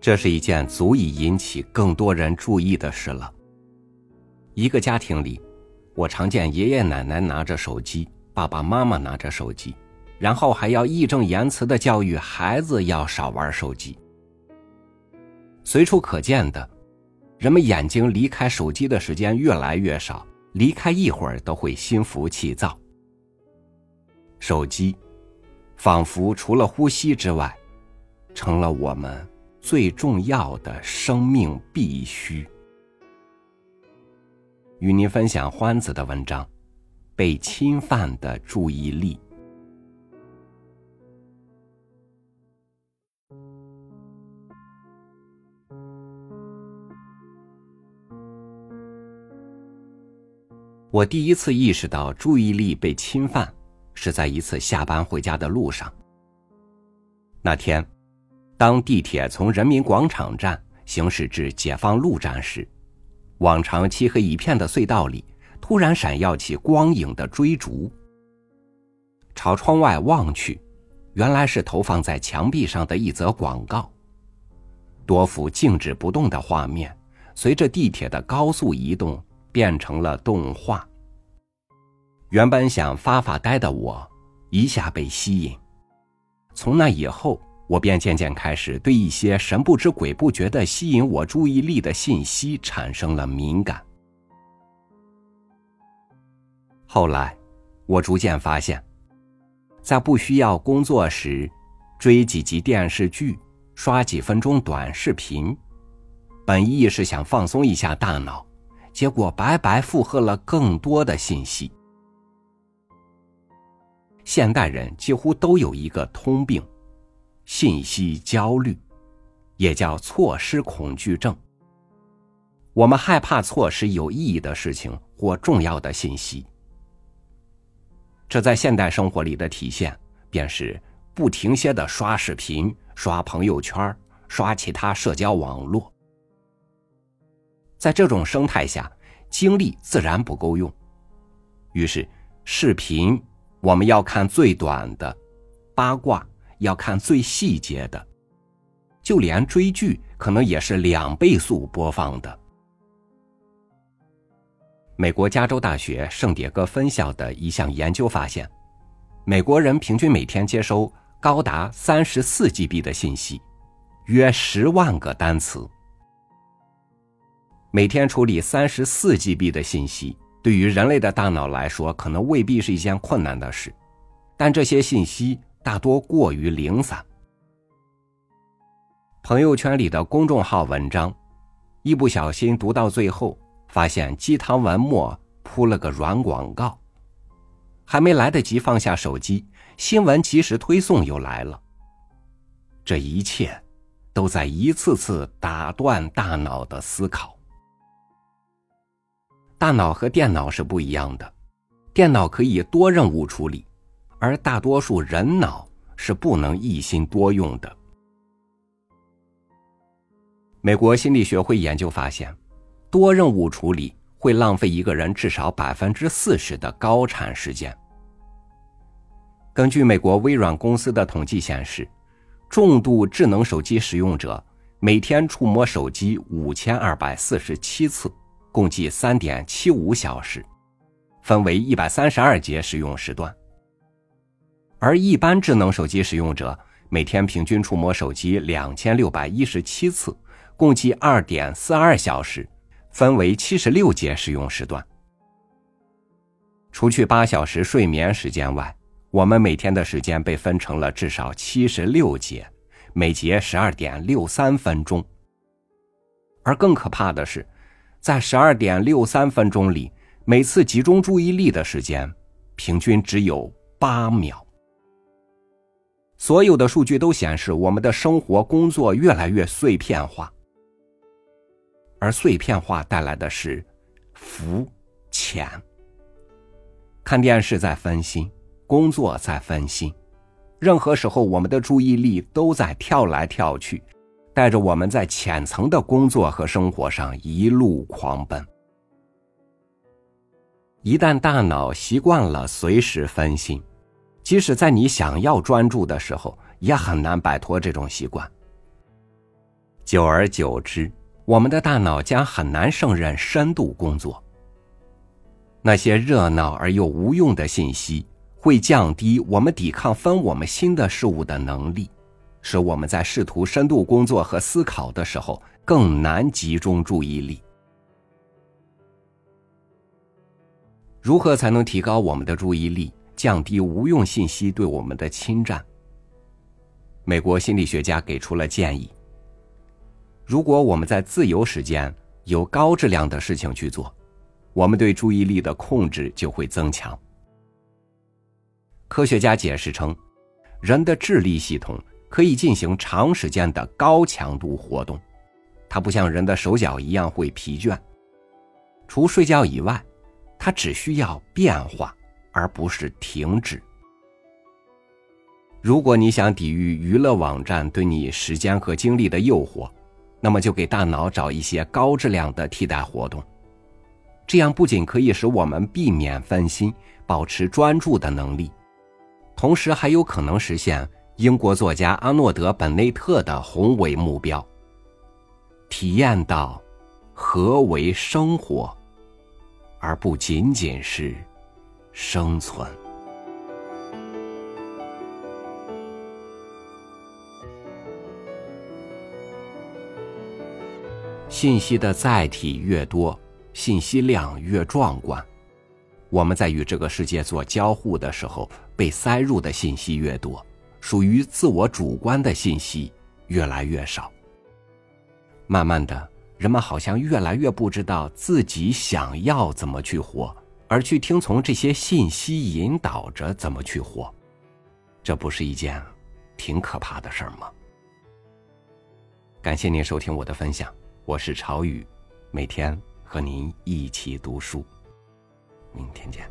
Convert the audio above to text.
这是一件足以引起更多人注意的事了。一个家庭里，我常见爷爷奶奶拿着手机，爸爸妈妈拿着手机，然后还要义正言辞的教育孩子要少玩手机。随处可见的，人们眼睛离开手机的时间越来越少，离开一会儿都会心浮气躁。手机，仿佛除了呼吸之外，成了我们最重要的生命必须。与您分享欢子的文章《被侵犯的注意力》。我第一次意识到注意力被侵犯。是在一次下班回家的路上。那天，当地铁从人民广场站行驶至解放路站时，往常漆黑一片的隧道里，突然闪耀起光影的追逐。朝窗外望去，原来是投放在墙壁上的一则广告。多幅静止不动的画面，随着地铁的高速移动，变成了动画。原本想发发呆的我，一下被吸引。从那以后，我便渐渐开始对一些神不知鬼不觉的吸引我注意力的信息产生了敏感。后来，我逐渐发现，在不需要工作时，追几集电视剧，刷几分钟短视频，本意是想放松一下大脑，结果白白负荷了更多的信息。现代人几乎都有一个通病，信息焦虑，也叫错失恐惧症。我们害怕错失有意义的事情或重要的信息。这在现代生活里的体现，便是不停歇的刷视频、刷朋友圈、刷其他社交网络。在这种生态下，精力自然不够用，于是视频。我们要看最短的八卦，要看最细节的，就连追剧可能也是两倍速播放的。美国加州大学圣迭戈分校的一项研究发现，美国人平均每天接收高达三十四 GB 的信息，约十万个单词。每天处理三十四 GB 的信息。对于人类的大脑来说，可能未必是一件困难的事，但这些信息大多过于零散。朋友圈里的公众号文章，一不小心读到最后，发现鸡汤文末铺了个软广告，还没来得及放下手机，新闻即时推送又来了。这一切，都在一次次打断大脑的思考。大脑和电脑是不一样的，电脑可以多任务处理，而大多数人脑是不能一心多用的。美国心理学会研究发现，多任务处理会浪费一个人至少百分之四十的高产时间。根据美国微软公司的统计显示，重度智能手机使用者每天触摸手机五千二百四十七次。共计三点七五小时，分为一百三十二节使用时段。而一般智能手机使用者每天平均触摸手机两千六百一十七次，共计二点四二小时，分为七十六节使用时段。除去八小时睡眠时间外，我们每天的时间被分成了至少七十六节，每节十二点六三分钟。而更可怕的是。在十二点六三分钟里，每次集中注意力的时间平均只有八秒。所有的数据都显示，我们的生活工作越来越碎片化，而碎片化带来的是浮浅。看电视在分心，工作在分心，任何时候我们的注意力都在跳来跳去。带着我们在浅层的工作和生活上一路狂奔。一旦大脑习惯了随时分心，即使在你想要专注的时候，也很难摆脱这种习惯。久而久之，我们的大脑将很难胜任深度工作。那些热闹而又无用的信息，会降低我们抵抗分我们心的事物的能力，使我们在试图深度工作和思考的时候更难集中注意力。如何才能提高我们的注意力，降低无用信息对我们的侵占？美国心理学家给出了建议：如果我们在自由时间有高质量的事情去做。我们对注意力的控制就会增强。科学家解释称，人的智力系统可以进行长时间的高强度活动，它不像人的手脚一样会疲倦。除睡觉以外，它只需要变化，而不是停止。如果你想抵御娱乐网站对你时间和精力的诱惑，那么就给大脑找一些高质量的替代活动。这样不仅可以使我们避免分心、保持专注的能力，同时还有可能实现英国作家阿诺德·本内特的宏伟目标：体验到何为生活，而不仅仅是生存。信息的载体越多。信息量越壮观，我们在与这个世界做交互的时候，被塞入的信息越多，属于自我主观的信息越来越少。慢慢的，人们好像越来越不知道自己想要怎么去活，而去听从这些信息引导着怎么去活。这不是一件挺可怕的事儿吗？感谢您收听我的分享，我是朝雨，每天。和您一起读书，明天见。